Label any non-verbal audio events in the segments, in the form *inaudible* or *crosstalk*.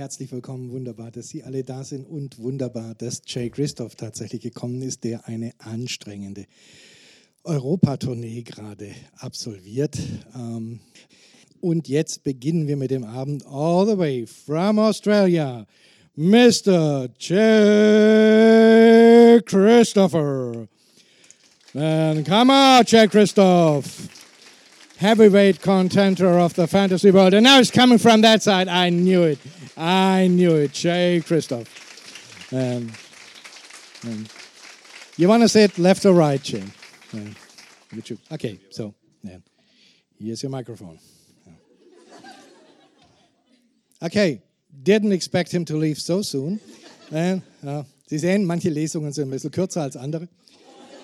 Herzlich willkommen, wunderbar, dass Sie alle da sind und wunderbar, dass Jay Christoph tatsächlich gekommen ist, der eine anstrengende Europatournee gerade absolviert. Ähm, und jetzt beginnen wir mit dem Abend all the way from Australia. Mr. Jay Christopher. And come on, Jay Christoph. Heavyweight contender of the fantasy world. And now it's coming from that side. I knew it. I knew it. Jay Kristoff. Um, um, you want to sit left or right, Jay? Um, okay, so yeah. here's your microphone. Okay, didn't expect him to leave so soon. And, uh, Sie sehen, manche Lesungen sind ein bisschen kürzer als andere.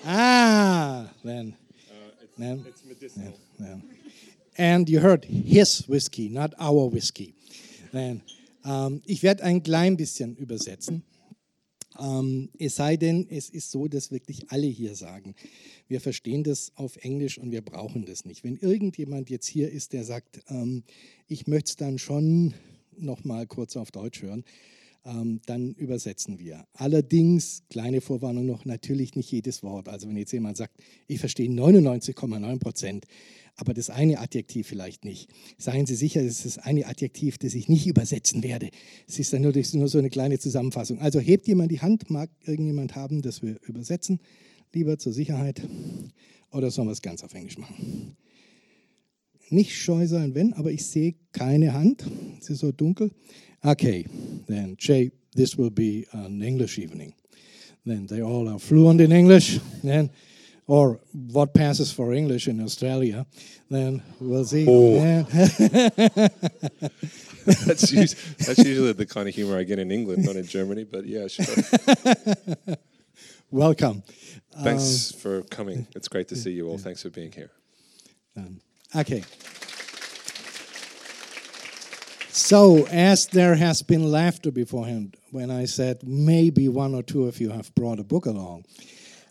Ah, then. Uh, it's, then, it's medicinal. Then, And you heard his whiskey, not our whiskey. Then, um, ich werde ein klein bisschen übersetzen. Um, es sei denn, es ist so, dass wirklich alle hier sagen, wir verstehen das auf Englisch und wir brauchen das nicht. Wenn irgendjemand jetzt hier ist, der sagt, ähm, ich möchte es dann schon noch mal kurz auf Deutsch hören, ähm, dann übersetzen wir. Allerdings, kleine Vorwarnung noch, natürlich nicht jedes Wort. Also wenn jetzt jemand sagt, ich verstehe 99,9 Prozent, aber das eine Adjektiv vielleicht nicht. Seien Sie sicher, es ist das eine Adjektiv, das ich nicht übersetzen werde. Es ist dann nur, nur so eine kleine Zusammenfassung. Also hebt jemand die Hand, mag irgendjemand haben, dass wir übersetzen, lieber zur Sicherheit, oder sollen wir es ganz auf Englisch machen? Nicht scheu sein, wenn, aber ich sehe keine Hand. Es ist so dunkel. Okay, then Jay, this will be an English evening. Then they all are fluent in English. Then, or what passes for English in Australia. Then we'll see. Oh. *laughs* That's, usually, that's usually the kind of humor I get in England, not in Germany. But yeah, sure. *laughs* Welcome. Thanks um, for coming. It's great to see you all. Thanks for being here. Um, Okay. So, as there has been laughter beforehand when I said maybe one or two of you have brought a book along,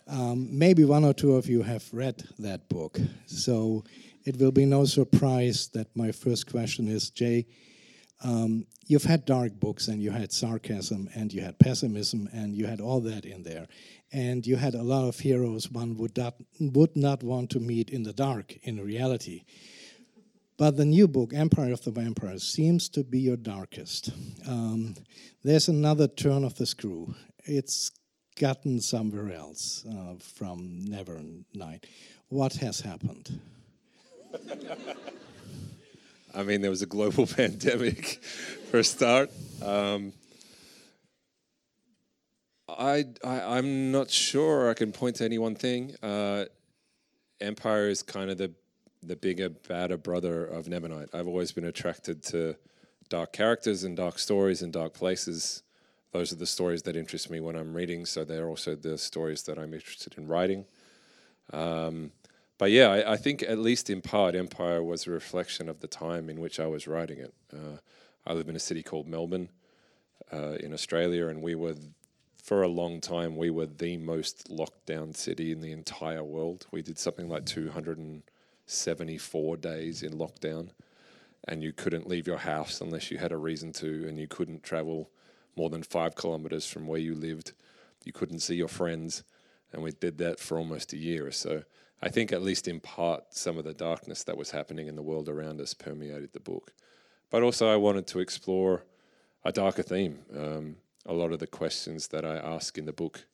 um, maybe one or two of you have read that book. So, it will be no surprise that my first question is Jay, um, you've had dark books and you had sarcasm and you had pessimism and you had all that in there. And you had a lot of heroes one would not, would not want to meet in the dark in reality. But the new book, Empire of the Vampires, seems to be your darkest. Um, there's another turn of the screw. It's gotten somewhere else uh, from Nevernight. What has happened? *laughs* I mean, there was a global *laughs* pandemic for a start. Um, I, I am not sure I can point to any one thing. Uh, Empire is kind of the the bigger, badder brother of Nevernight. I've always been attracted to dark characters and dark stories and dark places. Those are the stories that interest me when I'm reading. So they're also the stories that I'm interested in writing. Um, but yeah, I, I, think at least in part, Empire was a reflection of the time in which I was writing it. Uh, I live in a city called Melbourne uh, in Australia, and we were for a long time, we were the most locked down city in the entire world. We did something like 274 days in lockdown, and you couldn't leave your house unless you had a reason to, and you couldn't travel more than five kilometers from where you lived. You couldn't see your friends, and we did that for almost a year or so. I think, at least in part, some of the darkness that was happening in the world around us permeated the book. But also, I wanted to explore a darker theme. Um, a lot of the questions that I ask in the book,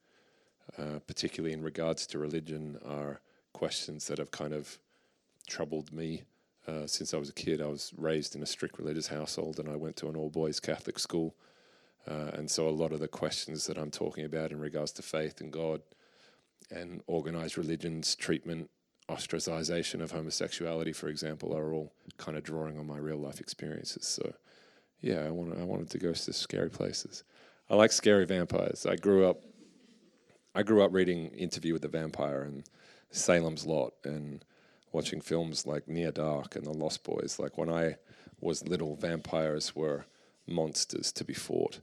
uh, particularly in regards to religion, are questions that have kind of troubled me uh, since I was a kid. I was raised in a strict religious household and I went to an all boys Catholic school. Uh, and so a lot of the questions that I'm talking about in regards to faith and God and organized religions, treatment, ostracization of homosexuality, for example, are all kind of drawing on my real life experiences. So, yeah, I, want I wanted to go to scary places. I like scary vampires. I grew up I grew up reading Interview with the Vampire and Salem's Lot and watching films like Near Dark and The Lost Boys. Like when I was little, vampires were monsters to be fought.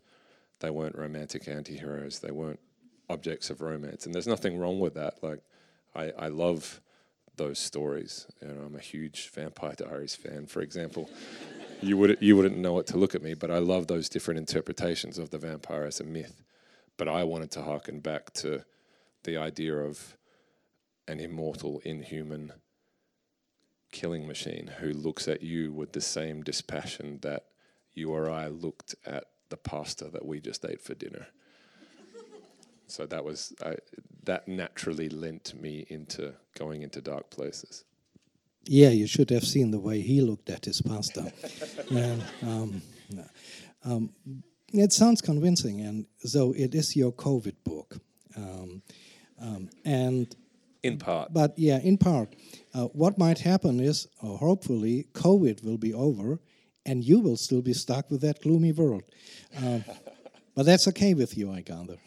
They weren't romantic anti-heroes. They weren't objects of romance. And there's nothing wrong with that. Like I, I love those stories. You know, I'm a huge Vampire Diaries fan, for example. You would you wouldn't know what to look at me. But I love those different interpretations of the vampire as a myth. But I wanted to harken back to the idea of an immortal, inhuman killing machine who looks at you with the same dispassion that you or I looked at the pasta that we just ate for dinner. so that was I, that naturally lent me into going into dark places. Yeah, you should have seen the way he looked at his pasta. *laughs* and, um, um, it sounds convincing, and so it is your COVID book, um, um and in part. But yeah, in part, uh, what might happen is, uh, hopefully, COVID will be over, and you will still be stuck with that gloomy world. Uh, *laughs* but that's okay with you, I gather.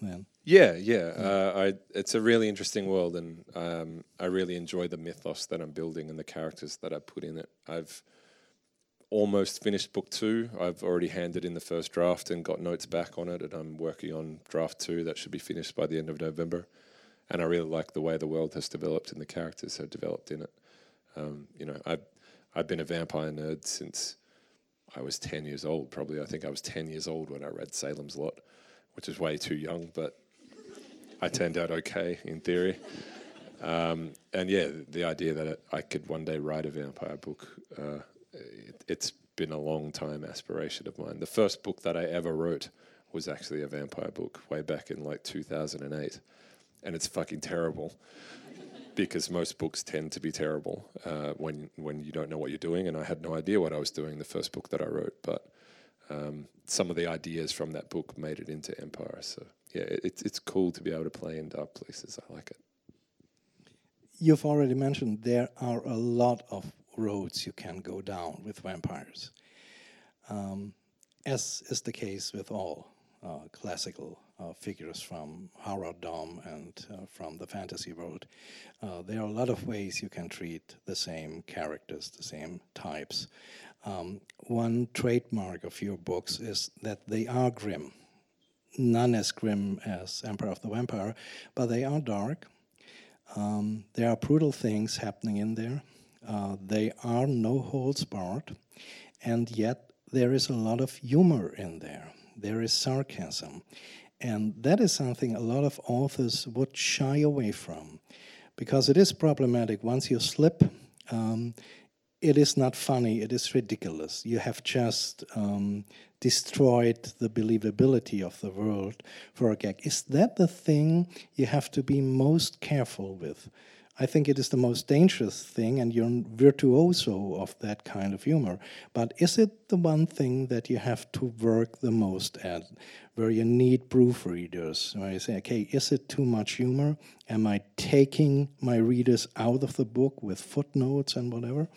Then. Yeah, yeah. Uh, I, it's a really interesting world, and um, I really enjoy the mythos that I'm building and the characters that I put in it. I've almost finished book two. I've already handed in the first draft and got notes back on it, and I'm working on draft two that should be finished by the end of November. And I really like the way the world has developed and the characters have developed in it. Um, you know, I've I've been a vampire nerd since I was ten years old. Probably, I think I was ten years old when I read Salem's Lot, which is way too young, but I turned out okay in theory. Um, and yeah, the idea that I could one day write a vampire book, uh, it, it's been a long time aspiration of mine. The first book that I ever wrote was actually a vampire book way back in like 2008. And it's fucking terrible *laughs* because most books tend to be terrible uh, when, when you don't know what you're doing. And I had no idea what I was doing the first book that I wrote. But um, some of the ideas from that book made it into Empire. So yeah, it's it's cool to be able to play in dark places. I like it. You've already mentioned there are a lot of roads you can go down with vampires, um, as is the case with all uh, classical uh, figures from Harald Dom and uh, from the fantasy world. Uh, there are a lot of ways you can treat the same characters, the same types. Um, one trademark of your books is that they are grim none as grim as Empire of the Vampire, but they are dark. Um, there are brutal things happening in there. Uh, they are no holds barred, and yet there is a lot of humor in there. There is sarcasm, and that is something a lot of authors would shy away from, because it is problematic. Once you slip, um, it is not funny, it is ridiculous. You have just um, destroyed the believability of the world for a gag. Is that the thing you have to be most careful with? I think it is the most dangerous thing, and you're virtuoso of that kind of humor. But is it the one thing that you have to work the most at, where you need proofreaders, where you say, okay, is it too much humor? Am I taking my readers out of the book with footnotes and whatever?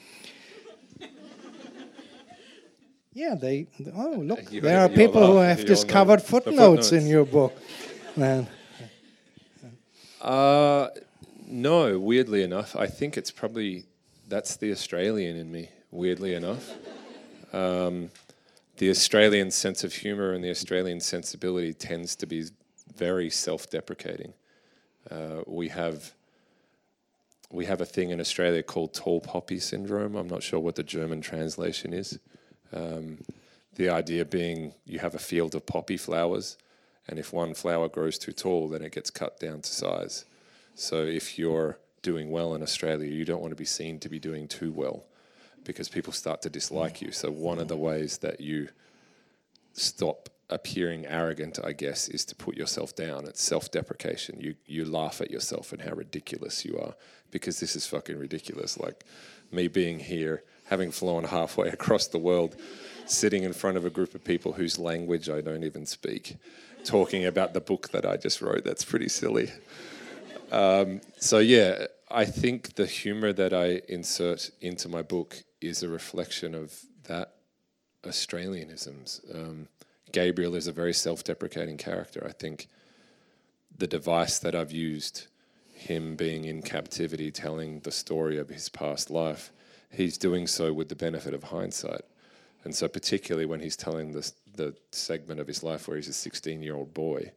Yeah, they. Oh, look, you there are people who have discovered footnotes, footnotes, in your book. Man. Uh, no, weirdly enough, I think it's probably that's the Australian in me. Weirdly enough, um, the Australian sense of humour and the Australian sensibility tends to be very self-deprecating. Uh, we have we have a thing in Australia called tall poppy syndrome. I'm not sure what the German translation is. Um, the idea being you have a field of poppy flowers, and if one flower grows too tall, then it gets cut down to size. So if you're doing well in Australia, you don't want to be seen to be doing too well because people start to dislike you. So one of the ways that you stop appearing arrogant, I guess, is to put yourself down. It's self-deprecation. You you laugh at yourself and how ridiculous you are because this is fucking ridiculous. Like me being here having flown halfway across the world, sitting in front of a group of people whose language I don't even speak, talking about the book that I just wrote. That's pretty silly. Um, so, yeah, I think the humor that I insert into my book is a reflection of that Australianisms. Um, Gabriel is a very self deprecating character. I think the device that I've used, him being in captivity, telling the story of his past life, he's doing so with the benefit of hindsight. And so, particularly when he's telling this, the segment of his life where he's a 16 year old boy,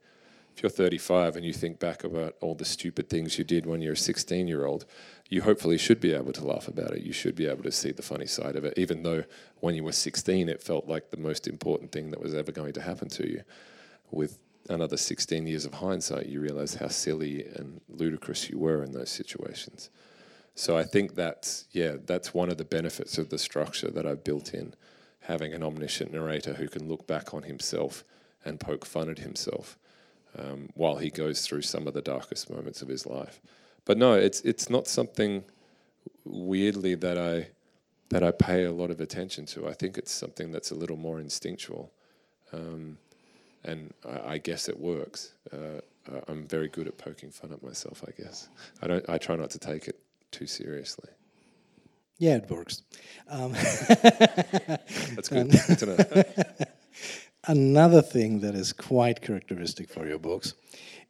if you're 35 and you think back about all the stupid things you did when you're a 16 year old, you hopefully should be able to laugh about it. You should be able to see the funny side of it, even though when you were 16, it felt like the most important thing that was ever going to happen to you. With another 16 years of hindsight, you realize how silly and ludicrous you were in those situations. So I think that's, yeah, that's one of the benefits of the structure that I've built in, having an omniscient narrator who can look back on himself and poke fun at himself um, while he goes through some of the darkest moments of his life. But no, it's it's not something weirdly that I that I pay a lot of attention to. I think it's something that's a little more instinctual, um, and I, I, guess it works. Uh, I'm very good at poking fun at myself. I guess I don't. I try not to take it too seriously. Yeah, it works. Um *laughs* That's good. good to know. *laughs* Another thing that is quite characteristic for your books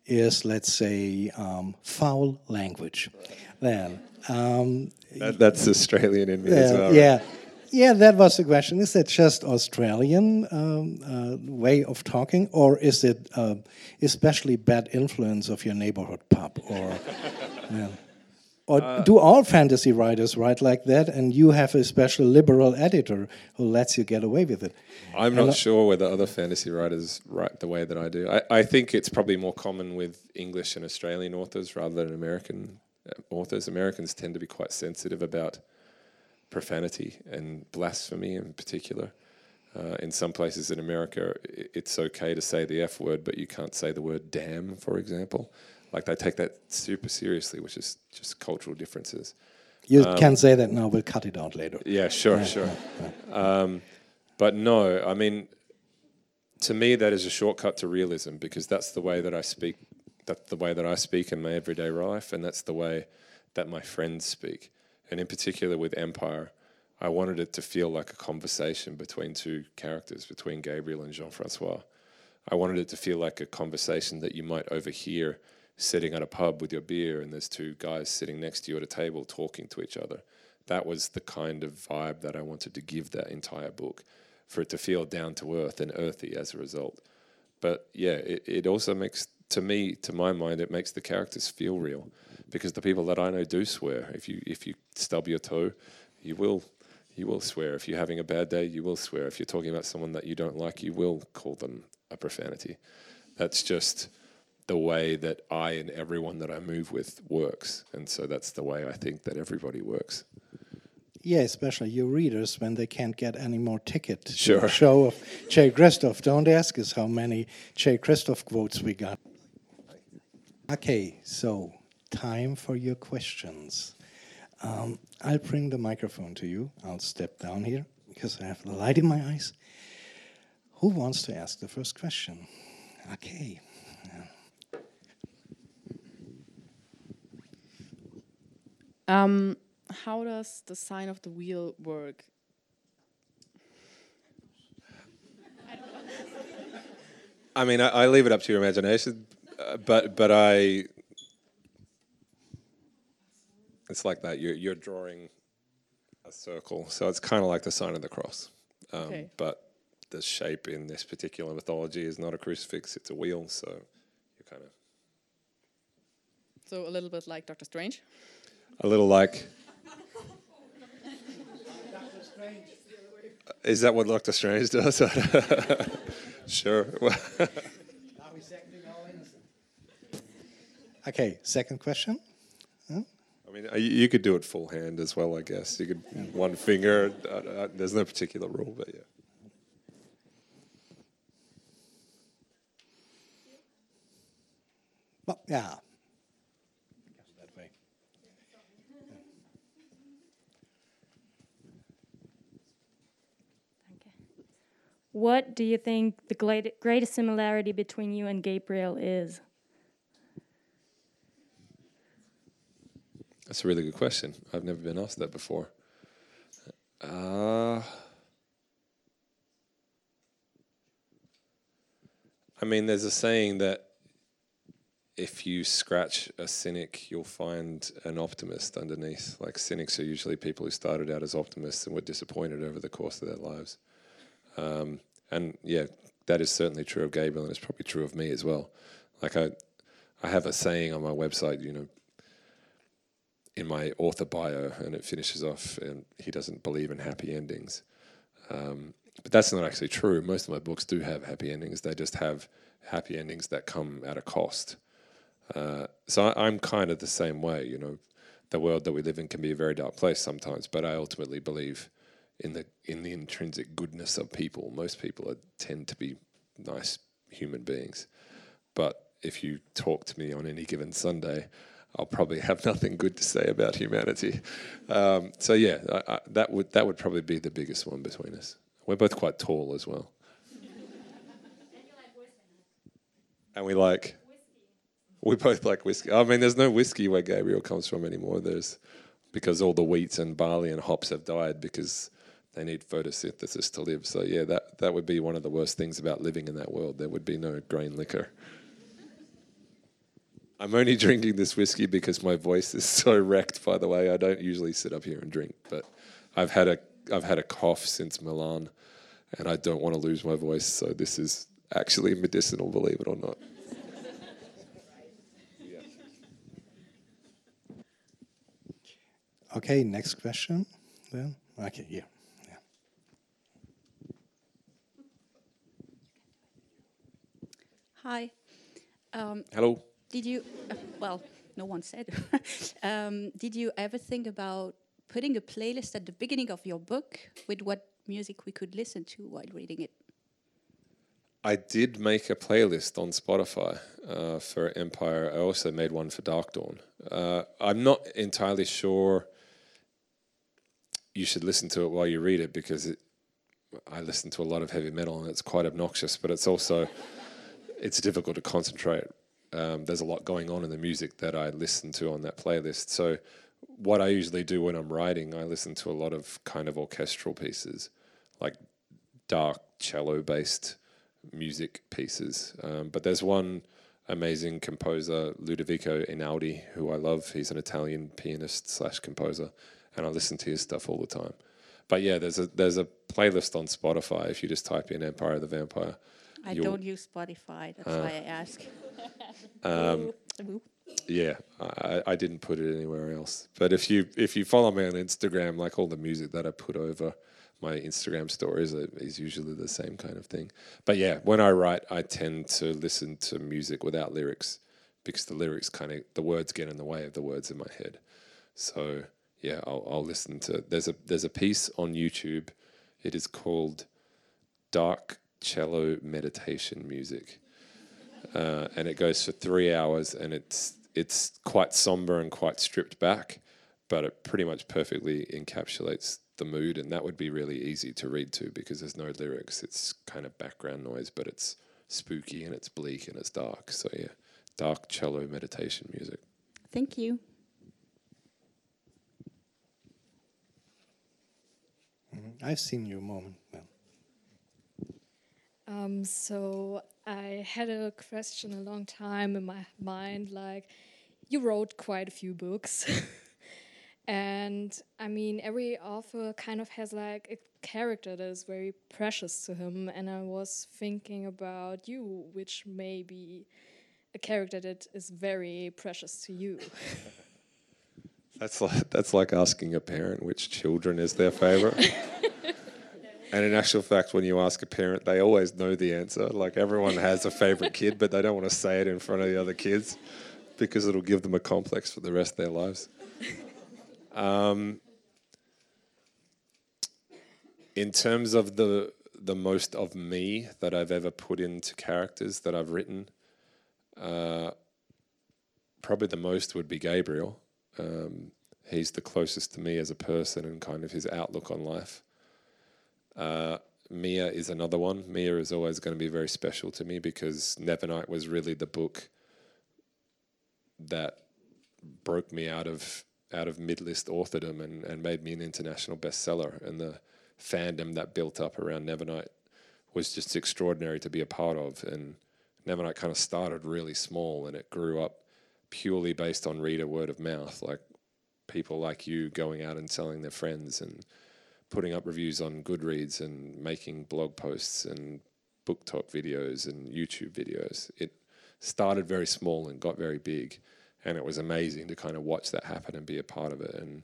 is, let's say, um, foul language. Then um, that, that's Australian in me as well. Yeah. Yeah, that was the question. Is that just Australian um, uh, way of talking, or is it uh, especially bad influence of your neighborhood pub? Or *laughs* yeah. Or uh, do all fantasy writers write like that, and you have a special liberal editor who lets you get away with it? I'm not sure whether other fantasy writers write the way that I do. I, I, think it's probably more common with English and Australian authors rather than American uh, authors. Americans tend to be quite sensitive about profanity and blasphemy in particular. Uh, in some places in America, it's okay to say the F word, but you can't say the word damn, for example. Like they take that super seriously, which is just cultural differences. You um, can say that now. We'll cut it out later. Yeah, sure, yeah, sure. Yeah. Um, but no, I mean, to me, that is a shortcut to realism because that's the way that I speak. That's the way that I speak in my everyday life, and that's the way that my friends speak. And in particular, with Empire, I wanted it to feel like a conversation between two characters, between Gabriel and Jean Francois. I wanted it to feel like a conversation that you might overhear sitting at a pub with your beer and there's two guys sitting next to you at a table talking to each other. That was the kind of vibe that I wanted to give that entire book for it to feel down to earth and earthy as a result. But yeah, it, it also makes, to me, to my mind, it makes the characters feel real because the people that I know do swear. If you, if you stub your toe, you will you will swear. If you're having a bad day, you will swear. If you're talking about someone that you don't like, you will call them a profanity. That's just the way that I and everyone that I move with works. And so that's the way I think that everybody works. Yeah, especially your readers when they can't get any more ticket sure. to show of Jay Kristoff. Don't ask us how many Jay Kristoff quotes we got. Okay, so time for your questions. Um, I'll bring the microphone to you. I'll step down here because I have the light in my eyes. Who wants to ask the first question? Okay. Um, how does the sign of the wheel work? I mean, I, I, leave it up to your imagination, uh, but but I, it's like that. You're you're drawing a circle, so it's kind of like the sign of the cross, um, okay. but the shape in this particular mythology is not a crucifix; it's a wheel. So you're kind of. So a little bit like Doctor Strange a little like. Is that what Doctor Strange does? *laughs* sure. *laughs* okay, second question. Huh? I mean, you could do it full hand as well, I guess. You could yeah. one finger. Uh, uh, there's no particular rule, but yeah. Well, yeah. What do you think the greatest similarity between you and Gabriel is? That's a really good question. I've never been asked that before. Uh, I mean, there's a saying that if you scratch a cynic, you'll find an optimist underneath. Like cynics are usually people who started out as optimists and were disappointed over the course of their lives. Um, and yeah, that is certainly true of Gabriel, and it's probably true of me as well. Like I, I have a saying on my website, you know, in my author bio, and it finishes off, and he doesn't believe in happy endings. Um, but that's not actually true. Most of my books do have happy endings. They just have happy endings that come at a cost. Uh, so I, I'm kind of the same way. You know, the world that we live in can be a very dark place sometimes, but I ultimately believe in the in the intrinsic goodness of people. Most people are, tend to be nice human beings, but if you talk to me on any given Sunday, I'll probably have *laughs* nothing good to say about humanity. Um, so yeah, I, I, that would that would probably be the biggest one between us. We're both quite tall as well. and we like we both like whiskey. I mean, there's no whiskey where Gabriel comes from anymore. There's because all the wheat and barley and hops have died because they need photosynthesis to live. So yeah, that that would be one of the worst things about living in that world. There would be no grain liquor. I'm only *laughs* drinking this whiskey because my voice is so wrecked. By the way, I don't usually sit up here and drink, but I've had a I've had a cough since Milan, and I don't want to lose my voice. So this is actually *laughs* medicinal, believe it or not. Okay, next question. Then okay, yeah. Hi. Um, Hello. did you, uh, well, no one said. *laughs* um, did you ever think about putting a playlist at the beginning of your book with what music we could listen to while reading it? I did make a playlist on Spotify uh, for Empire. I also made one for Darkdawn. Uh, I'm not entirely sure you should listen to it while you read it because it, I listen to a lot of heavy metal and it's quite obnoxious, but it's also it's difficult to concentrate. Um, there's a lot going on in the music that I listen to on that playlist. So what I usually do when I'm writing, I listen to a lot of kind of orchestral pieces, like dark cello based music pieces. Um, but there's one amazing composer, Ludovico Einaudi, who I love. He's an Italian pianist slash composer, and I listen to his stuff all the time. But yeah, there's a there's a playlist on Spotify if you just type in Empire of the Vampire. I You'll- don't use Spotify, that's why I ask. *laughs* Um. Yeah, I, I didn't put it anywhere else. But if you if you follow me on Instagram, like all the music that I put over my Instagram stories is usually the same kind of thing. But yeah, when I write, I tend to listen to music without lyrics because the lyrics kind of the words get in the way of the words in my head. So yeah, I'll, I'll listen to. There's a there's a piece on YouTube. It is called Dark Cello Meditation Music uh, and it goes for three hours, and it's it's quite somber and quite stripped back, but it pretty much perfectly encapsulates the mood, and that would be really easy to read to because there's no lyrics. It's kind of background noise, but it's spooky and it's bleak and it's dark. So yeah, dark cello meditation music. Thank you. I've seen your moment. Well, Um, so I had a question a long time in my mind. Like, you wrote quite a few books, *laughs* and I mean, every author kind of has like a character that is very precious to him. And I was thinking about you, which may be a character that is very precious to you. *laughs* That's like that's like asking a parent which children is their favorite. *laughs* and in actual fact, when you ask a parent, they always know the answer. Like everyone has a favorite kid, but they don't want to say it in front of the other kids because it'll give them a complex for the rest of their lives. Um, in terms of the the most of me that I've ever put into characters that I've written, uh, probably the most would be Gabriel. Um, he's the closest to me as a person and kind of his outlook on life. Uh, Mia is another one. Mia is always going to be very special to me because Nevernight was really the book that broke me out of out of mid-list authordom and, and made me an international bestseller. And the fandom that built up around Nevernight was just extraordinary to be a part of. And Nevernight kind of started really small and it grew up purely based on reader word of mouth, like people like you going out and telling their friends and putting up reviews on Goodreads and making blog posts and book talk videos and YouTube videos. It started very small and got very big, and it was amazing to kind of watch that happen and be a part of it. And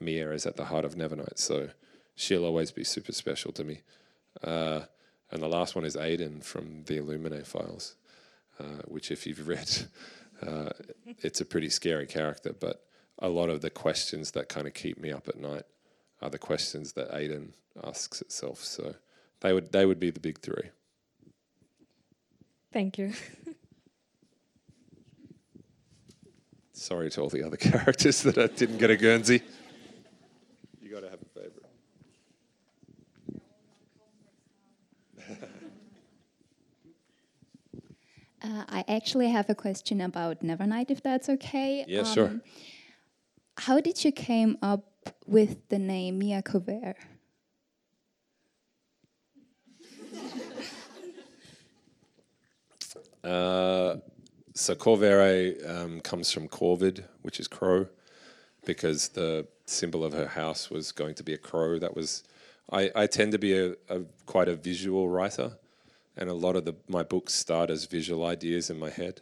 Mia is at the heart of Nevernight, so she'll always be super special to me. Uh, and the last one is Aiden from the Illuminae files, uh, which, if you've *laughs* read, uh, it's a pretty scary character. But a lot of the questions that kind of keep me up at night are the questions that Aiden asks itself. So they would they would be the big three. Thank you. *laughs* Sorry to all the other *laughs* characters that I didn't get a Guernsey. You got to have a favorite. Uh, I actually have a question about Nevernight, if that's okay. Yeah, sure. Um, How did you came up with the name Mia Corvere? Uh, so Corvere um, comes from Corvid, which is crow, because the symbol of her house was going to be a crow. That was, I, I tend to be a, a quite a visual writer, and a lot of the my books start as visual ideas in my head.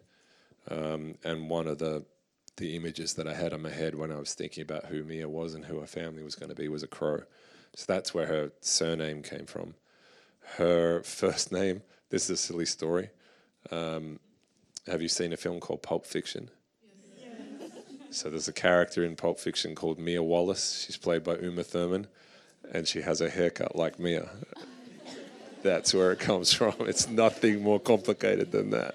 Um, and one of the the images that I had in my head when I was thinking about who Mia was and who her family was going to be was a crow. So that's where her surname came from. Her first name. This is a silly story. Um, have you seen a film called Pulp Fiction? So there's a character in Pulp Fiction called Mia Wallace. She's played by Uma Thurman, and she has a haircut like Mia. *laughs* That's where it comes from. It's nothing more complicated than that.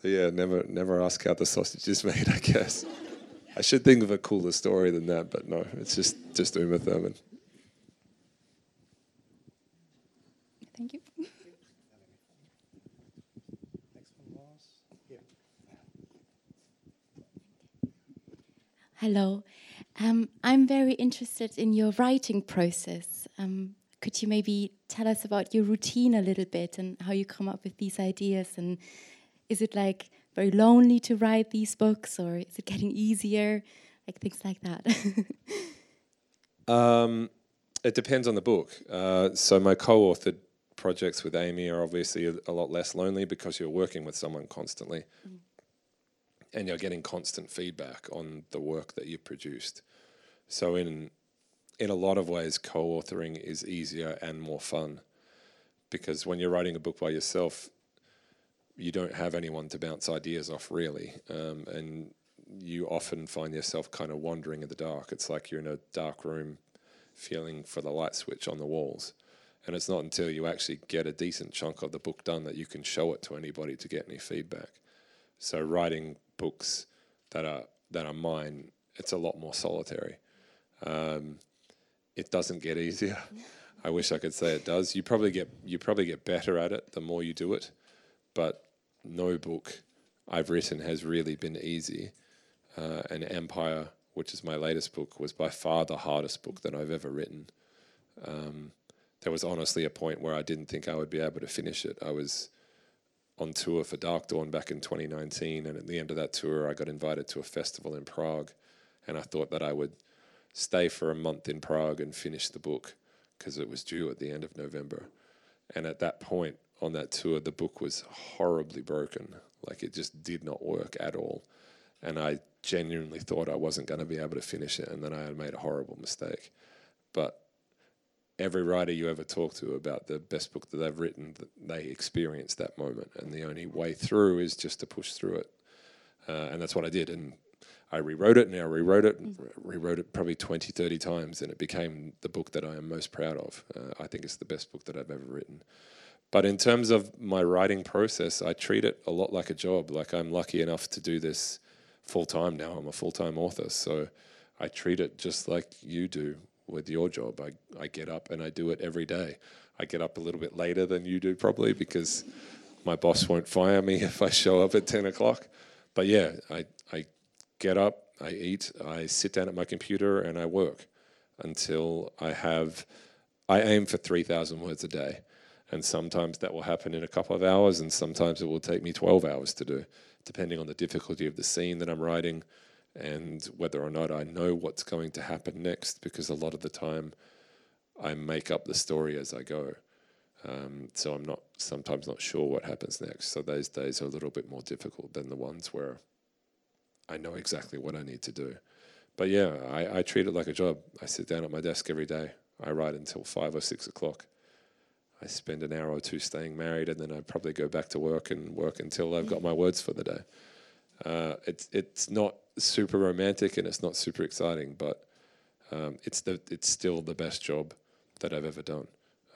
So yeah, never never ask how the sausage is made. I guess I should think of a cooler story than that, but no, it's just just Uma Thurman. Thank you. Hello. Um, I'm very interested in your writing process. Um, could you maybe tell us about your routine a little bit and how you come up with these ideas? And is it like very lonely to write these books, or is it getting easier? Like things like that. *laughs* Um, it depends on the book. Uh, so my co-authored projects with Amy are obviously a, a lot less lonely because you're working with someone constantly, and you're getting constant feedback on the work that you've produced. So in in a lot of ways, co-authoring is easier and more fun because when you're writing a book by yourself, you don't have anyone to bounce ideas off really, um, and you often find yourself kind of wandering in the dark. It's like you're in a dark room, feeling for the light switch on the walls, and it's not until you actually get a decent chunk of the book done that you can show it to anybody to get any feedback. So writing books that are that are mine, it's a lot more solitary. Um, it doesn't get easier. *laughs* I wish I could say it does. You probably get you probably get better at it the more you do it, but no book I've written has really been easy. Uh, and Empire, which is my latest book, was by far the hardest book that I've ever written. Um, there was honestly a point where I didn't think I would be able to finish it. I was on tour for Darkdawn back in 2019, and at the end of that tour, I got invited to a festival in Prague, and I thought that I would stay for a month in Prague and finish the book because it was due at the end of November. And at that point on that tour, the book was horribly broken. Like it just did not work at all. And I genuinely thought I wasn't going to be able to finish it and then I had made a horrible mistake. But every writer you ever talk to about the best book that they've written, they experience that moment. And the only way through is just to push through it. Uh, and that's what I did. And I rewrote it and I rewrote it, mm. rewrote it probably 20, 30 times, and it became the book that I am most proud of. Uh, I think it's the best book that I've ever written. But in terms of my writing process, I treat it a lot like a job. Like I'm lucky enough to do this full time now. I'm a full time author. So I treat it just like you do with your job. I, I get up and I do it every day. I get up a little bit later than you do, probably, because my boss won't fire me *laughs* if I show up at 10 o'clock. But yeah, I, I get up, I eat, I sit down at my computer, and I work until I have. I aim for 3,000 words a day. And sometimes that will happen in a couple of hours, and sometimes it will take me 12 hours to do, depending on the difficulty of the scene that I'm writing and whether or not I know what's going to happen next, because a lot of the time I make up the story as I go. Um, so I'm not sometimes not sure what happens next. So those days are a little bit more difficult than the ones where I know exactly what I need to do. But yeah, I, I treat it like a job. I sit down at my desk every day. I write until five or six o'clock. I spend an hour or two staying married, and then I probably go back to work and work until I've got my words for the day. Uh, it's it's not super romantic and it's not super exciting, but um, it's the it's still the best job that I've ever done,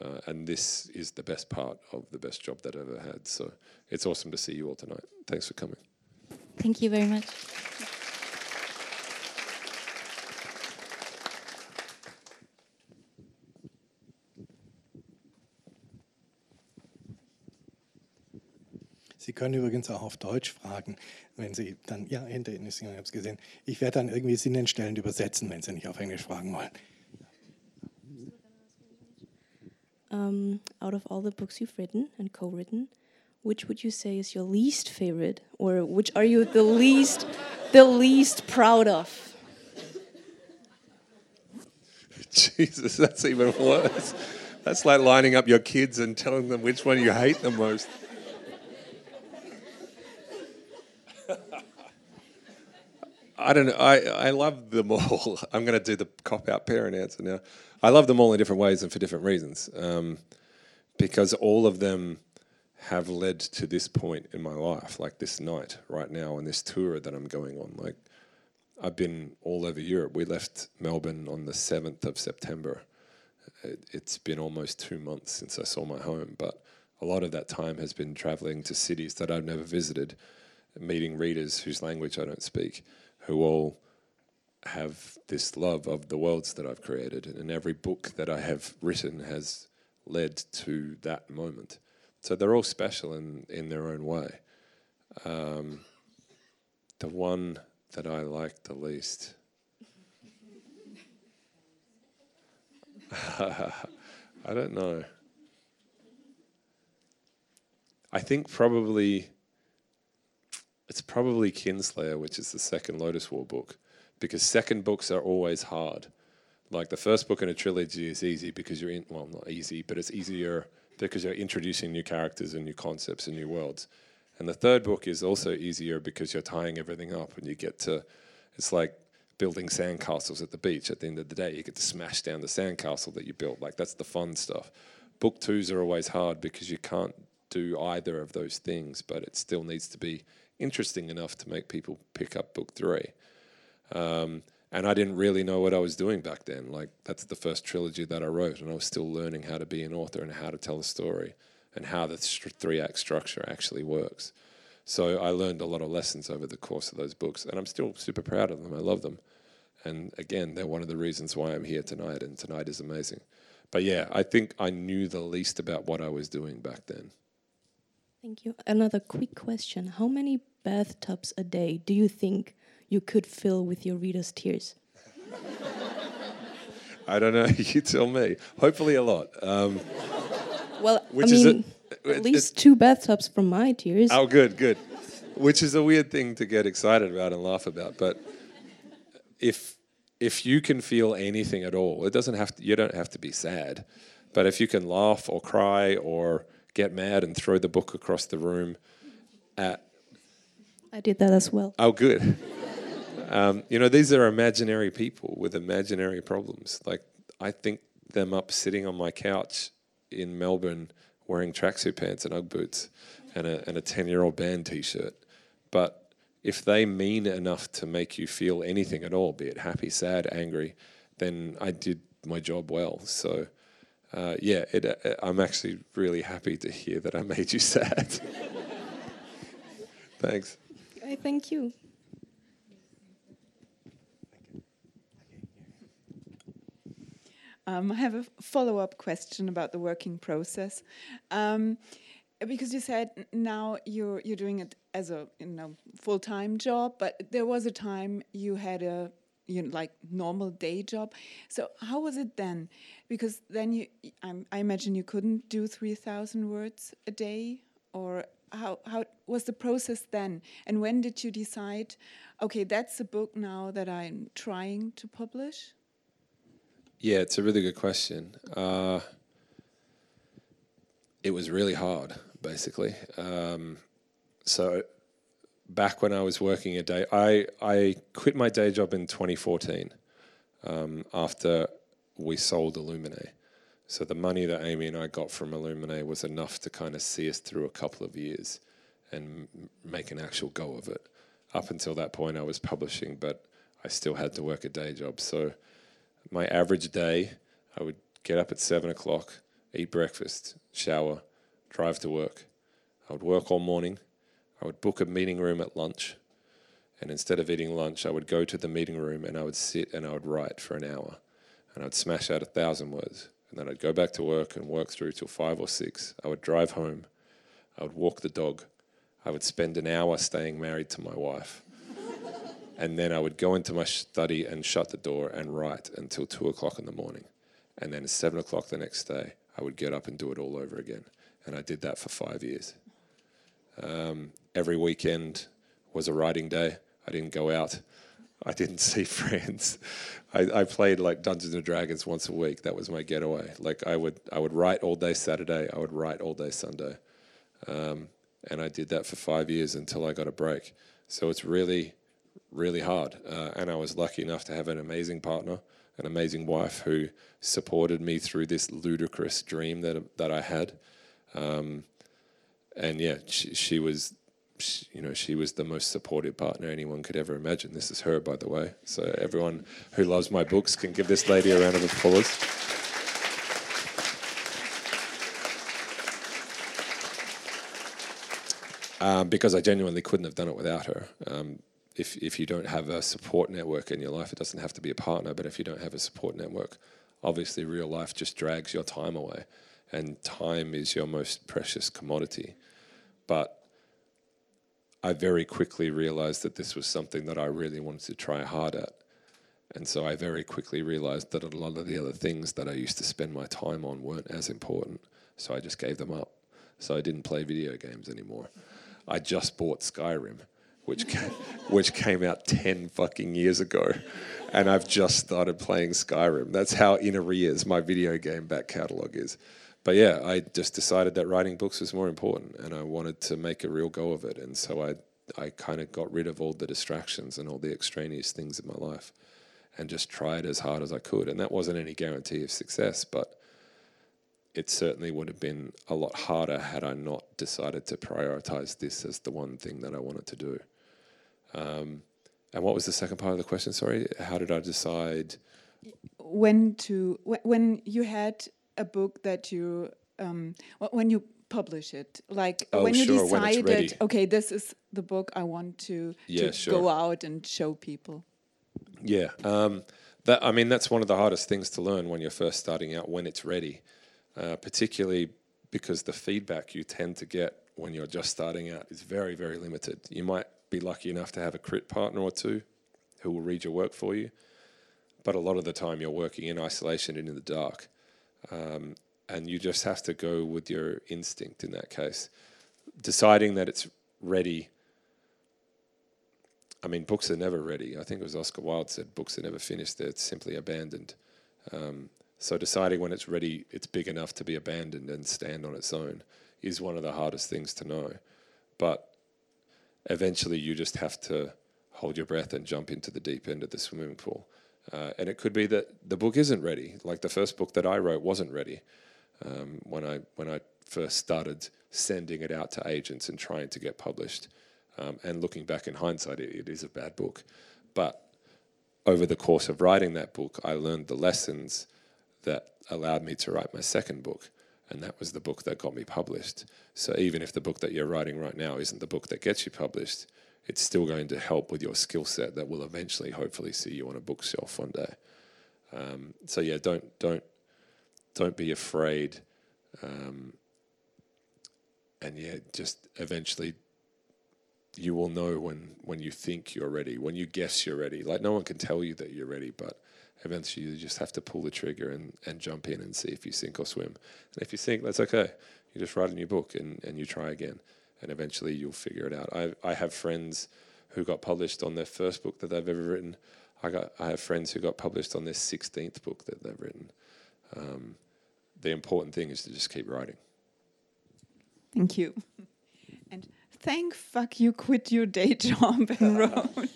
uh, and this is the best part of the best job that I've ever had. So it's awesome to see you all tonight. Thanks for coming. Thank you very much. Können übrigens auch auf Deutsch fragen, wenn Sie dann, ja, hinter Ihnen ist, ich habe es gesehen. Ich werde dann irgendwie sinnentstellend übersetzen, wenn Sie nicht auf Englisch fragen wollen. Um, out of all the books you've written and co-written, which would you say is your least favorite, or which are you the least, the least proud of? *laughs* Jesus, that's even worse. That's like lining up your kids and telling them which one you hate the most. I don't know. I, I love them all. *laughs* I'm going to do the cop out parent answer now. I love them all in different ways and for different reasons um, because all of them have led to this point in my life, like this night right now and this tour that I'm going on. Like, I've been all over Europe. We left Melbourne on the 7th of September. It, it's been almost two months since I saw my home, but a lot of that time has been traveling to cities that I've never visited, meeting readers whose language I don't speak who all have this love of the worlds that I've created. And every book that I have written has led to that moment. So they're all special in, in their own way. Um, the one that I like the least. *laughs* I don't know. I think probably it's probably Kinslayer, which is the second Lotus War book, because second books are always hard. Like the first book in a trilogy is easy because you're in, well, not easy, but it's easier because you're introducing new characters and new concepts and new worlds. And the third book is also easier because you're tying everything up and you get to, it's like building sandcastles at the beach. At the end of the day, you get to smash down the sandcastle that you built. Like that's the fun stuff. Book twos are always hard because you can't do either of those things, but it still needs to be interesting enough to make people pick up book three. Um, and I didn't really know what I was doing back then. Like that's the first trilogy that I wrote, and I was still learning how to be an author and how to tell a story and how the st- three act structure actually works. So I learned a lot of lessons over the course of those books, and I'm still super proud of them. I love them, and again, they're one of the reasons why I'm here tonight. And tonight is amazing. But yeah, I think I knew the least about what I was doing back then. Thank you. Another quick question: How many bathtubs a day do you think you could fill with your readers' tears? I don't know. *laughs* You tell me. Hopefully, a lot. Um, well, I mean, a, at least two bathtubs from my tears. Oh, good, good. Which is a weird thing to get excited about and laugh about, but if if you can feel anything at all, it doesn't have to. You don't have to be sad, but if you can laugh or cry or get mad and throw the book across the room at I did that as well. Oh, good. *laughs* um, you know, these are imaginary people with imaginary problems. Like, I think them up sitting on my couch in Melbourne wearing tracksuit pants and Ugg boots and a, and a 10 year old band t shirt. But if they mean enough to make you feel anything at all, be it happy, sad, angry, then I did my job well. So, uh, yeah, it, uh, I'm actually really happy to hear that I made you *laughs* sad. Thanks. I thank you. Um, I have a follow up question about the working process. Um, because you said now you're you're doing it as a you know full time job, but there was a time you had a you know, like normal day job. So how was it then? Because then you, I, I imagine you couldn't do three thousand words a day, or how how was the process then? And when did you decide, okay, that's a book now that I'm trying to publish? Yeah, it's a really good question. Uh, it was really hard, basically. Um, so back when I was working a day, I I quit my day job in 2014 um, after we sold Illuminae. So the money that Amy and I got from Illuminae was enough to kind of see us through a couple of years and make an actual go of it. Up until that point, I was publishing, but I still had to work a day job. So my average day, I would get up at seven o'clock, eat breakfast, shower, drive to work. I would work all morning. I would book a meeting room at lunch. And instead of eating lunch, I would go to the meeting room and I would sit and I would write for an hour. And I'd smash out a thousand words. And then I'd go back to work and work through till five or six. I would drive home. I would walk the dog. I would spend an hour staying married to my wife. *laughs* and then I would go into my study and shut the door and write until two o'clock in the morning. And then at seven o'clock the next day, I would get up and do it all over again. And I did that for five years. Um, every weekend was a writing day. I didn't go out. *laughs* I didn't see *laughs* friends. I, I, played like Dungeons and Dragons once a week. That was my getaway. Like I would, I would write all day Saturday. I would write all day Sunday, um, and I did that for five years until I got a break. So it's really, really hard. Uh, and I was lucky enough to have an amazing partner, an amazing wife who supported me through this ludicrous dream that that I had. Um, and yeah, she, she was she, you know, she was the most supportive partner anyone could ever imagine. This is her, by the way. So everyone who loves my books can give this lady a round of applause. Um, because I genuinely couldn't have done it without her. Um, if if you don't have a support network in your life, it doesn't have to be a partner, but if you don't have a support network, obviously real life just drags your time away, and time is your most precious commodity. But I very quickly realized that this was something that I really wanted to try hard at. And so I very quickly realized that a lot of the other things that I used to spend my time on weren't as important. So I just gave them up. So I didn't play video games anymore. I just bought Skyrim, which came, *laughs* which came out 10 fucking years ago. And I've just started playing Skyrim. That's how in arrears my video game back catalog is but yeah, I just decided that writing books was more important, and I wanted to make a real go of it. And so I, I kind of got rid of all the distractions and all the extraneous things in my life, and just tried as hard as I could. And that wasn't any guarantee of success, but it certainly would have been a lot harder had I not decided to prioritize this as the one thing that I wanted to do. Um, and what was the second part of the question? Sorry, how did I decide? When to when you had a book that you um, when you publish it like oh, when you sure, decided when okay this is the book i want to, yeah, to sure. go out and show people. Yeah um, that i mean that's one of the hardest things to learn when you're first starting out when it's ready uh, particularly because the feedback you tend to get when you're just starting out is very very limited. You might be lucky enough to have a crit partner or two who will read your work for you but a lot of the time you're working in isolation and in the dark um, and you just have to go with your instinct in that case. Deciding that it's ready. I mean, books are never ready. I think it was Oscar Wilde said, books are never finished, they're simply abandoned. Um, so deciding when it's ready, it's big enough to be abandoned and stand on its own is one of the hardest things to know. But eventually you just have to hold your breath and jump into the deep end of the swimming pool. Uh, and it could be that the book isn't ready. Like the first book that I wrote wasn't ready um, when I when I first started sending it out to agents and trying to get published. Um, and looking back in hindsight, it, it is a bad book. But over the course of writing that book, I learned the lessons that allowed me to write my second book. And that was the book that got me published. So even if the book that you're writing right now isn't the book that gets you published, it's still going to help with your skill set that will eventually, hopefully, see you on a bookshelf one day. Um, so yeah, don't don't don't be afraid, um, and yeah, just eventually you will know when when you think you're ready, when you guess you're ready. Like no one can tell you that you're ready, but eventually you just have to pull the trigger and, and jump in and see if you sink or swim. And if you sink, that's okay. You just write a new book and, and you try again and eventually you'll figure it out. I I have friends who got published on their first book that they've ever written. I got I have friends who got published on their sixteenth book that they've written. Um, the important thing is to just keep writing. Thank you. And thank fuck you quit your day *laughs* job and *laughs* wrote.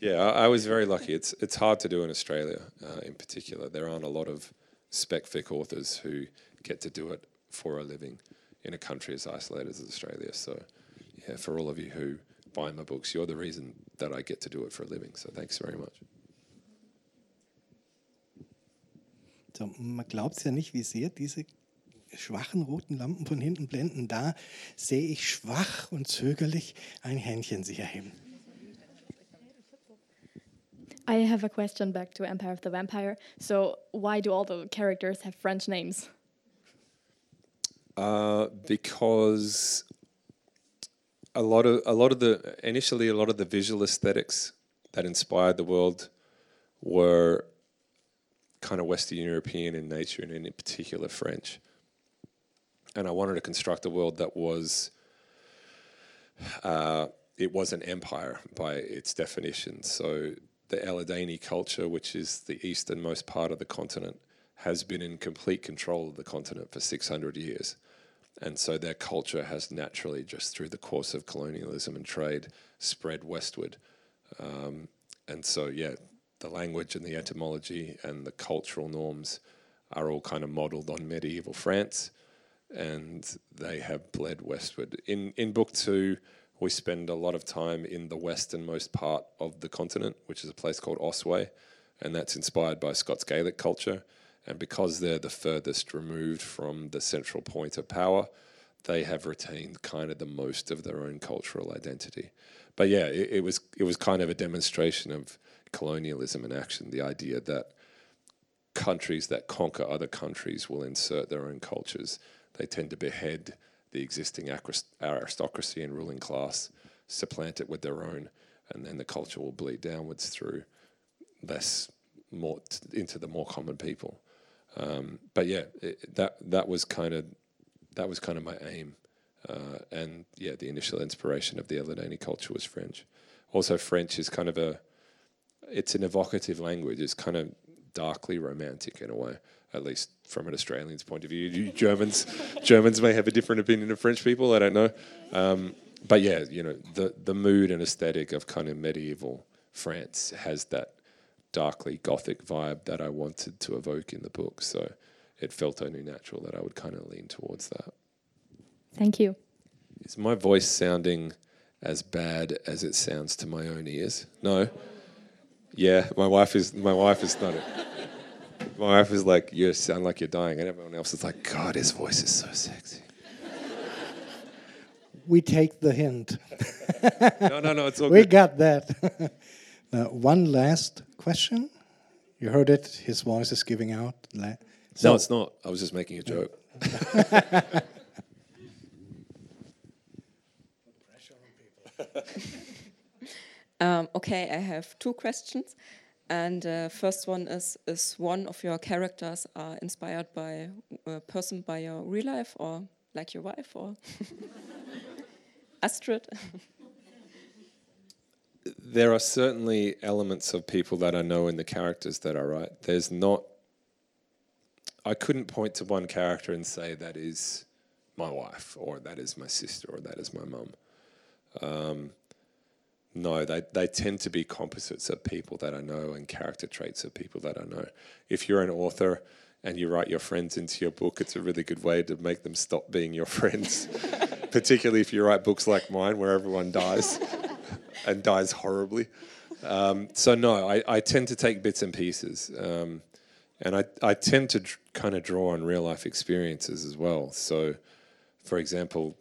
Yeah, I, I was very lucky. It's it's hard to do in Australia, uh, in particular. There aren't a lot of spec fic authors who get to do it for a living in a country as isolated as Australia. So, yeah, for all of you who buy my books, you're the reason that I get to do it for a living. So, thanks very much. So, man glaubt es ja nicht, wie sehr diese schwachen roten Lampen von hinten blenden. Da sehe ich schwach und zögerlich ein Händchen sich erheben. I have a question back to Empire of the Vampire. So, why do all the characters have French names? Uh, because a lot of a lot of the initially a lot of the visual aesthetics that inspired the world were kind of Western European in nature and in particular French. And I wanted to construct a world that was uh, it was an empire by its definition. So the Elidaen culture, which is the easternmost part of the continent, has been in complete control of the continent for 600 years. And so their culture has naturally, just through the course of colonialism and trade, spread westward. Um, and so, yeah, the language and the etymology and the cultural norms are all kind of modeled on medieval France, and they have bled westward. In in book two, we spend a lot of time in the westernmost part of the continent, which is a place called Ossway, and that's inspired by Scots Gaelic culture. And because they're the furthest removed from the central point of power, they have retained kind of the most of their own cultural identity. But yeah, it, it was it was kind of a demonstration of colonialism in action. The idea that countries that conquer other countries will insert their own cultures. They tend to behead the existing aristocracy and ruling class, supplant it with their own, and then the culture will bleed downwards through less more t- into the more common people. Um, but yeah, it, that that was kind of that was kind of my aim, uh, and yeah, the initial inspiration of the Elidaen culture was French. Also, French is kind of a it's an evocative language. It's kind of darkly romantic in a way, at least from an Australian's point of view. You Germans, *laughs* Germans may have a different opinion of French people. I don't know, um, but yeah, you know, the the mood and aesthetic of kind of medieval France has that darkly gothic vibe that I wanted to evoke in the book. So it felt only natural that I would kind of lean towards that. Thank you. Is my voice sounding as bad as it sounds to my own ears? No. Yeah, my wife is my wife is not. my wife is like, you sound like you're dying, and everyone else is like, God, his voice is so sexy. We take the hint. no, no, no, it's all we good. got that. *laughs* uh, one last question. You heard it. His voice is giving out. La- no, it's not. I was just making a joke. *laughs* Um, okay, I have two questions. And uh, first one is: Is one of your characters uh, inspired by a person by your real life, or like your wife, or *laughs* Astrid? *laughs* there are certainly elements of people that I know in the characters that are right. There's not. I couldn't point to one character and say that is my wife, or that is my sister, or that is my mum. Um, no, they, they tend to be composites of people that I know and character traits of people that I know. If you're an author and you write your friends into your book, it's a really good way to make them stop being your *laughs* friends. *laughs* Particularly if you write books like mine where everyone dies and dies horribly. Um, so, no, I, I tend to take bits and pieces. Um, and I, I tend to dr- kind of draw on real life experiences as well. So, for example,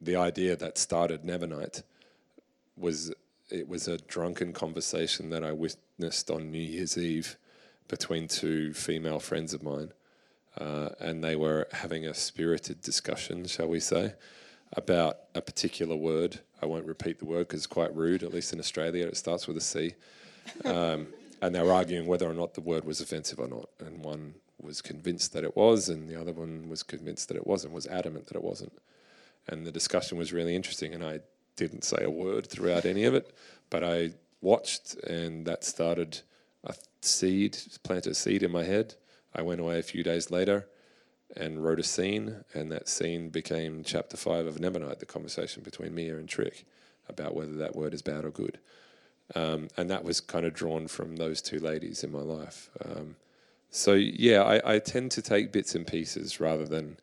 the idea that started Nevernight was it was a drunken conversation that I witnessed on New Year's Eve between two female friends of mine, uh, and they were having a spirited discussion, shall we say, about a particular word. I won't repeat the word because it's quite rude. At least in Australia, it starts with a C. Um, and they were arguing whether or not the word was offensive or not. And one was convinced that it was, and the other one was convinced that it wasn't. Was adamant that it wasn't. And the discussion was really interesting. And I didn't say a word throughout any of it, but I watched, and that started a seed, planted a seed in my head. I went away a few days later, and wrote a scene, and that scene became chapter five of Nevernight, the conversation between Mia and Tric about whether that word is bad or good. Um, and that was kind of drawn from those two ladies in my life. Um, so yeah, I, I, tend to take bits and pieces rather than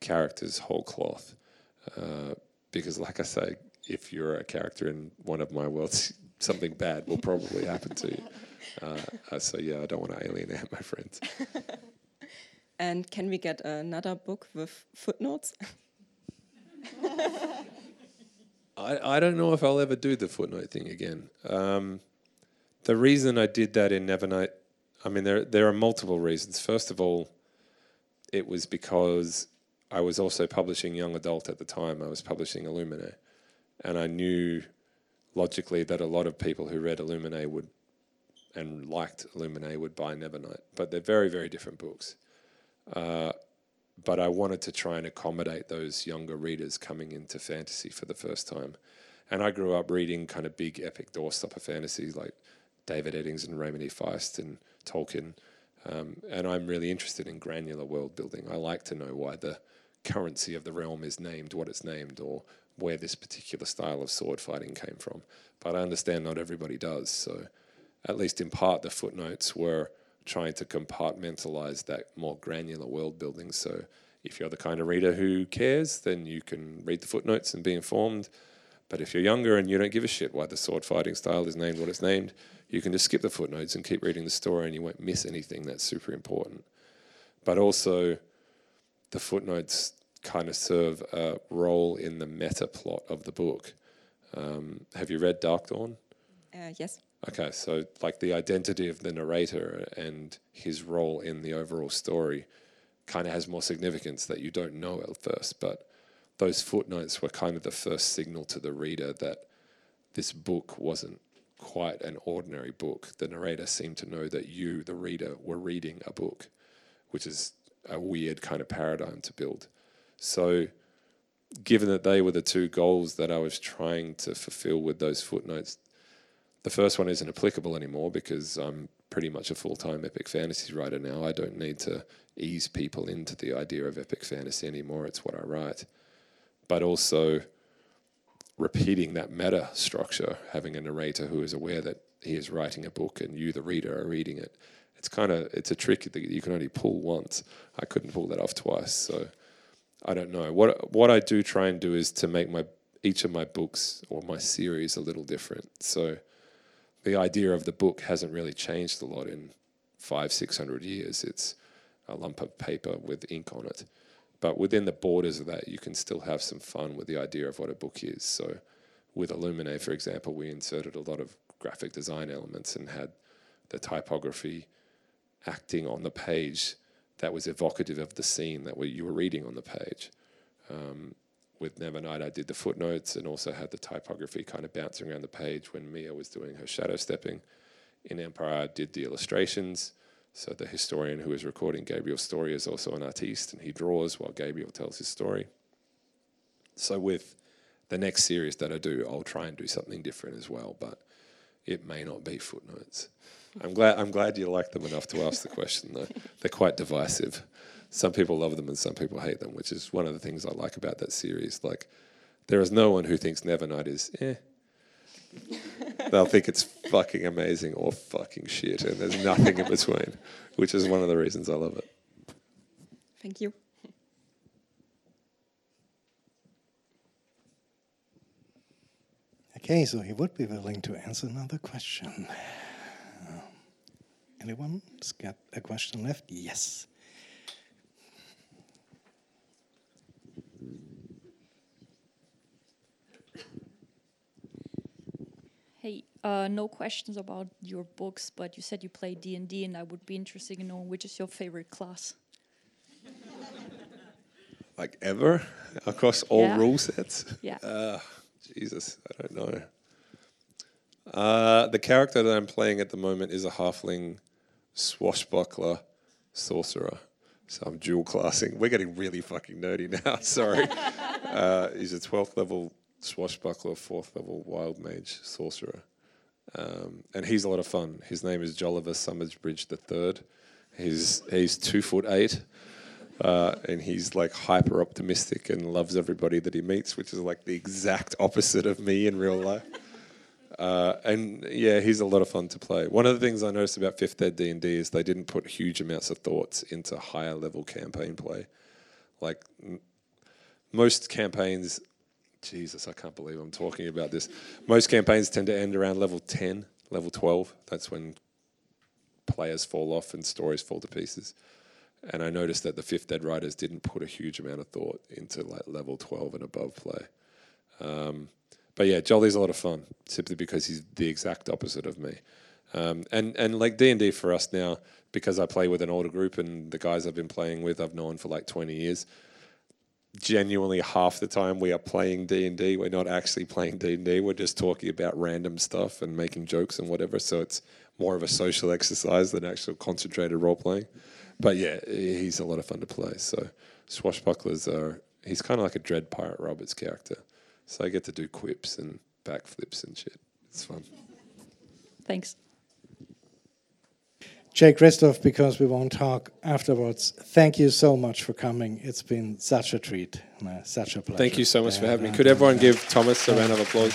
characters whole cloth, uh, because like I say, if you're a character in one of my worlds, *laughs* something bad will probably happen to you. *laughs* Uh, uh, so yeah, I don't want to alienate my friends. *laughs* and can we get another book with footnotes? *laughs* I, I don't know if I'll ever do the footnote thing again. Um, the reason I did that in Nevernight, I mean, there there are multiple reasons. First of all, it was because I was also publishing young adult at the time. I was publishing Illuminae, and I knew logically that a lot of people who read Illuminae would and liked Illuminae would buy Nevernight, but they're very very different books. Uh, but I wanted to try and accommodate those younger readers coming into fantasy for the first time. And I grew up reading kind of big epic doorstopper fantasies like David Eddings and Raymond E. Feist and Tolkien. Um, and I'm really interested in granular world building. I like to know why the currency of the realm is named what it's named or where this particular style of sword fighting came from. But I understand not everybody does. So, at least in part, the footnotes were trying to compartmentalize that more granular world building. So if you're the kind of reader who cares, then you can read the footnotes and be informed. But if you're younger and you don't give a shit why the sword fighting style is named what it's named, you can just skip the footnotes and keep reading the story and you won't miss anything that's super important. But also, the footnotes kind of serve a role in the meta plot of the book. Um, have you read Darkdawn? Uh, yes. Okay, so like the identity of the narrator and his role in the overall story kind of has more significance that you don't know at first, but those footnotes were kind of the first signal to the reader that this book wasn't quite an ordinary book. The narrator seemed to know that you, the reader, were reading a book, which is a weird kind of paradigm to build. So, given that they were the two goals that I was trying to fulfill with those footnotes, the first one isn't applicable anymore because I'm pretty much a full time epic fantasy writer now. I don't need to ease people into the idea of epic fantasy anymore. It's what I write. But also repeating that meta structure, having a narrator who is aware that he is writing a book and you, the reader, are reading it. It's kind of it's a trick that you can only pull once. I couldn't pull that off twice, so I don't know. What what I do try and do is to make my each of my books or my series a little different. So the idea of the book hasn't really changed a lot in five, six hundred years. It's a lump of paper with ink on it. But within the borders of that, you can still have some fun with the idea of what a book is. So, with Illuminae, for example, we inserted a lot of graphic design elements and had the typography acting on the page that was evocative of the scene that you were reading on the page. Um, with Nevernight, I did the footnotes and also had the typography kind of bouncing around the page when Mia was doing her shadow stepping. In Empire, I did the illustrations. So the historian who is recording Gabriel's story is also an artiste, and he draws while Gabriel tells his story. So with the next series that I do, I'll try and do something different as well, but it may not be footnotes. I'm glad I'm glad you like them enough to ask the question though. They're quite divisive some people love them and some people hate them, which is one of the things I like about that series. Like, there is no one who thinks Nevernight is eh. *laughs* They'll think it's fucking amazing or fucking shit, and there's nothing in between, which is one of the reasons I love it. Thank you. Okay, so he would be willing to answer another question. Uh, anyone's got a question left? Yes. Uh, no questions about your books, but you said you play D and D, and I would be interested in knowing which is your favorite class. *laughs* Like ever across all yeah. rule sets? Yeah. Uh, *laughs* Jesus, I don't know. Uh, the character that I'm playing at the moment is a halfling swashbuckler sorcerer. So I'm dual classing. We're getting really fucking nerdy *laughs* now. Sorry. uh, he's a 12th level swashbuckler, fourth level wild mage sorcerer. Um, and he's a lot of fun. His name is Jolliver Summersbridge the Third. He's he's two foot eight, Uh, and he's like hyper optimistic and loves everybody that he meets, which is like the exact opposite of me in real life. *laughs* Uh, and yeah, he's a lot of fun to play. One of the things I noticed about Fifth Ed D and D is they didn't put huge amounts of thoughts into higher level campaign play. Like most campaigns, Jesus, I can't believe I'm talking about this. Most campaigns tend to end around level ten, level twelve. That's when players fall off and stories fall to pieces. And I noticed that the Fifth Dead writers didn't put a huge amount of thought into like level twelve and above play. Um, but yeah, Jolly's a lot of fun simply because he's the exact opposite of me. Um, and and like D and D for us now, because I play with an older group and the guys I've been playing with, I've known for like twenty years. Genuinely, half the time we are playing D and D. We're not actually playing D and D. We're just talking about random stuff and making jokes and whatever. So it's more of a social exercise than actual concentrated role playing. But yeah, he's a lot of fun to play. So swashbucklers are. He's kind of like a Dread Pirate Roberts character. So I get to do quips and backflips and shit. It's fun. Thanks. Jay Kristoff, because we won't talk afterwards, thank you so much for coming. It's been such a treat, uh, such a pleasure. Thank you so much for having me. Could everyone give Thomas a round of applause?